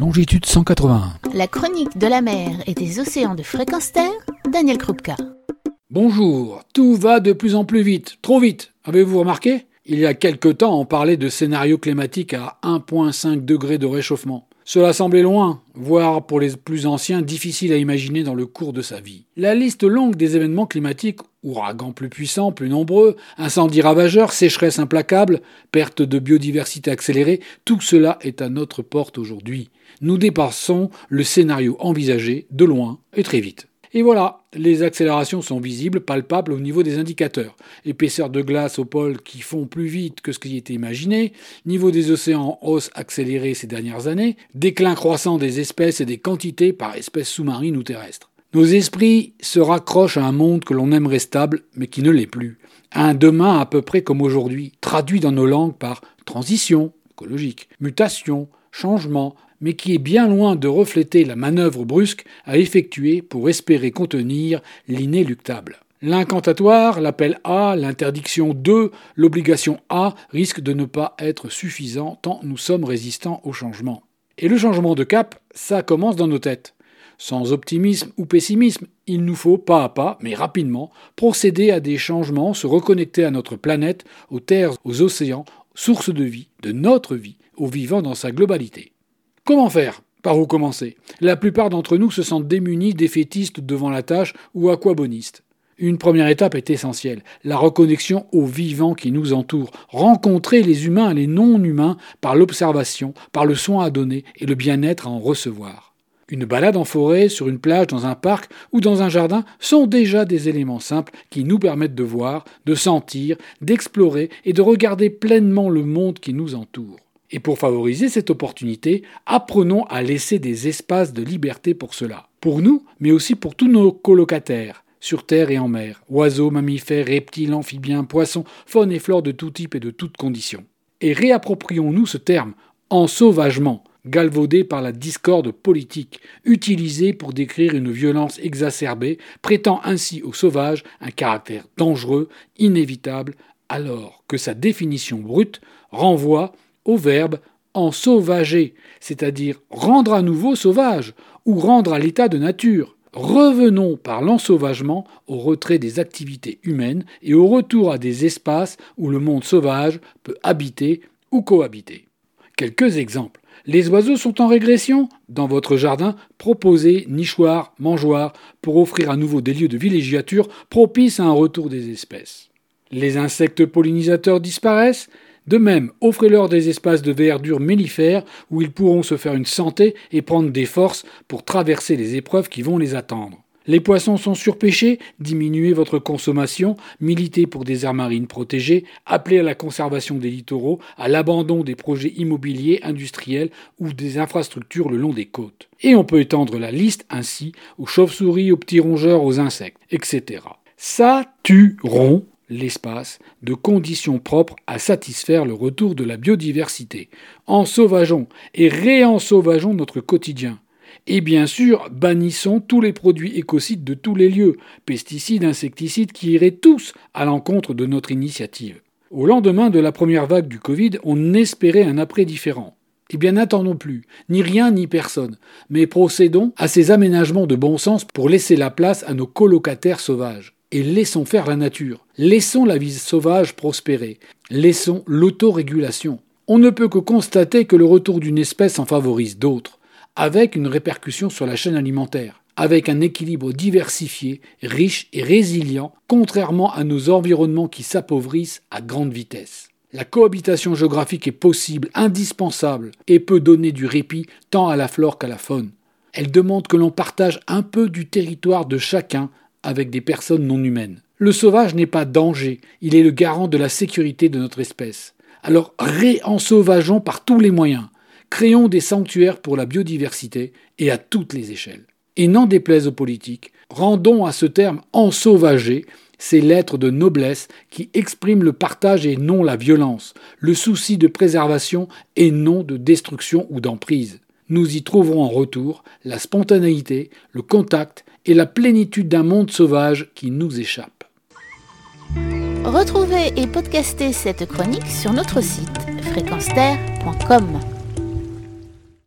longitude 181. La chronique de la mer et des océans de fréquence terre, Daniel Krupka. Bonjour, tout va de plus en plus vite, trop vite. Avez-vous remarqué? Il y a quelque temps, on parlait de scénario climatique à 1,5 degré de réchauffement. Cela semblait loin, voire pour les plus anciens difficile à imaginer dans le cours de sa vie. La liste longue des événements climatiques, ouragans plus puissants, plus nombreux, incendies ravageurs, sécheresses implacables, perte de biodiversité accélérée, tout cela est à notre porte aujourd'hui. Nous dépassons le scénario envisagé de loin et très vite. Et voilà, les accélérations sont visibles, palpables au niveau des indicateurs. Épaisseur de glace au pôle qui font plus vite que ce qui était imaginé, niveau des océans en hausse accélérée ces dernières années, déclin croissant des espèces et des quantités par espèce sous-marine ou terrestre. Nos esprits se raccrochent à un monde que l'on aimerait stable, mais qui ne l'est plus. À un demain à peu près comme aujourd'hui, traduit dans nos langues par transition écologique, mutation, changement, mais qui est bien loin de refléter la manœuvre brusque à effectuer pour espérer contenir l'inéluctable. L'incantatoire, l'appel A, l'interdiction de, l'obligation A risquent de ne pas être suffisants tant nous sommes résistants au changement. Et le changement de cap, ça commence dans nos têtes. Sans optimisme ou pessimisme, il nous faut pas à pas, mais rapidement, procéder à des changements, se reconnecter à notre planète, aux terres, aux océans, sources de vie, de notre vie, aux vivants dans sa globalité. Comment faire? Par où commencer? La plupart d'entre nous se sentent démunis, défaitistes devant la tâche ou aquabonistes. Une première étape est essentielle, la reconnexion aux vivants qui nous entourent, rencontrer les humains et les non-humains par l'observation, par le soin à donner et le bien-être à en recevoir. Une balade en forêt, sur une plage, dans un parc ou dans un jardin sont déjà des éléments simples qui nous permettent de voir, de sentir, d'explorer et de regarder pleinement le monde qui nous entoure. Et pour favoriser cette opportunité, apprenons à laisser des espaces de liberté pour cela. Pour nous, mais aussi pour tous nos colocataires, sur terre et en mer, oiseaux, mammifères, reptiles, amphibiens, poissons, faune et flore de tout type et de toutes conditions. Et réapproprions-nous ce terme, ensauvagement, galvaudé par la discorde politique, utilisé pour décrire une violence exacerbée, prêtant ainsi au sauvage un caractère dangereux, inévitable, alors que sa définition brute renvoie au verbe ensauvager, c'est-à-dire rendre à nouveau sauvage ou rendre à l'état de nature. Revenons par l'ensauvagement au retrait des activités humaines et au retour à des espaces où le monde sauvage peut habiter ou cohabiter. Quelques exemples. Les oiseaux sont en régression Dans votre jardin, proposez nichoirs, mangeoires pour offrir à nouveau des lieux de villégiature propices à un retour des espèces. Les insectes pollinisateurs disparaissent de même, offrez-leur des espaces de verdure mellifère où ils pourront se faire une santé et prendre des forces pour traverser les épreuves qui vont les attendre. Les poissons sont surpêchés, diminuez votre consommation, militez pour des aires marines protégées, appelez à la conservation des littoraux, à l'abandon des projets immobiliers, industriels ou des infrastructures le long des côtes. Et on peut étendre la liste ainsi aux chauves-souris, aux petits rongeurs, aux insectes, etc. Saturons l'espace de conditions propres à satisfaire le retour de la biodiversité. Ensauvageons et réensauvageons notre quotidien. Et bien sûr, bannissons tous les produits écocides de tous les lieux, pesticides, insecticides, qui iraient tous à l'encontre de notre initiative. Au lendemain de la première vague du Covid, on espérait un après différent. Eh bien, n'attendons plus, ni rien ni personne, mais procédons à ces aménagements de bon sens pour laisser la place à nos colocataires sauvages et laissons faire la nature. Laissons la vie sauvage prospérer. Laissons l'autorégulation. On ne peut que constater que le retour d'une espèce en favorise d'autres, avec une répercussion sur la chaîne alimentaire, avec un équilibre diversifié, riche et résilient, contrairement à nos environnements qui s'appauvrissent à grande vitesse. La cohabitation géographique est possible, indispensable, et peut donner du répit tant à la flore qu'à la faune. Elle demande que l'on partage un peu du territoire de chacun avec des personnes non humaines. Le sauvage n'est pas danger, il est le garant de la sécurité de notre espèce. Alors réensauvageons par tous les moyens, créons des sanctuaires pour la biodiversité et à toutes les échelles. Et n'en déplaise aux politiques, rendons à ce terme ensauvager ces lettres de noblesse qui expriment le partage et non la violence, le souci de préservation et non de destruction ou d'emprise. Nous y trouverons en retour la spontanéité, le contact et la plénitude d'un monde sauvage qui nous échappe. Retrouvez et podcastez cette chronique sur notre site fréquenceterre.com.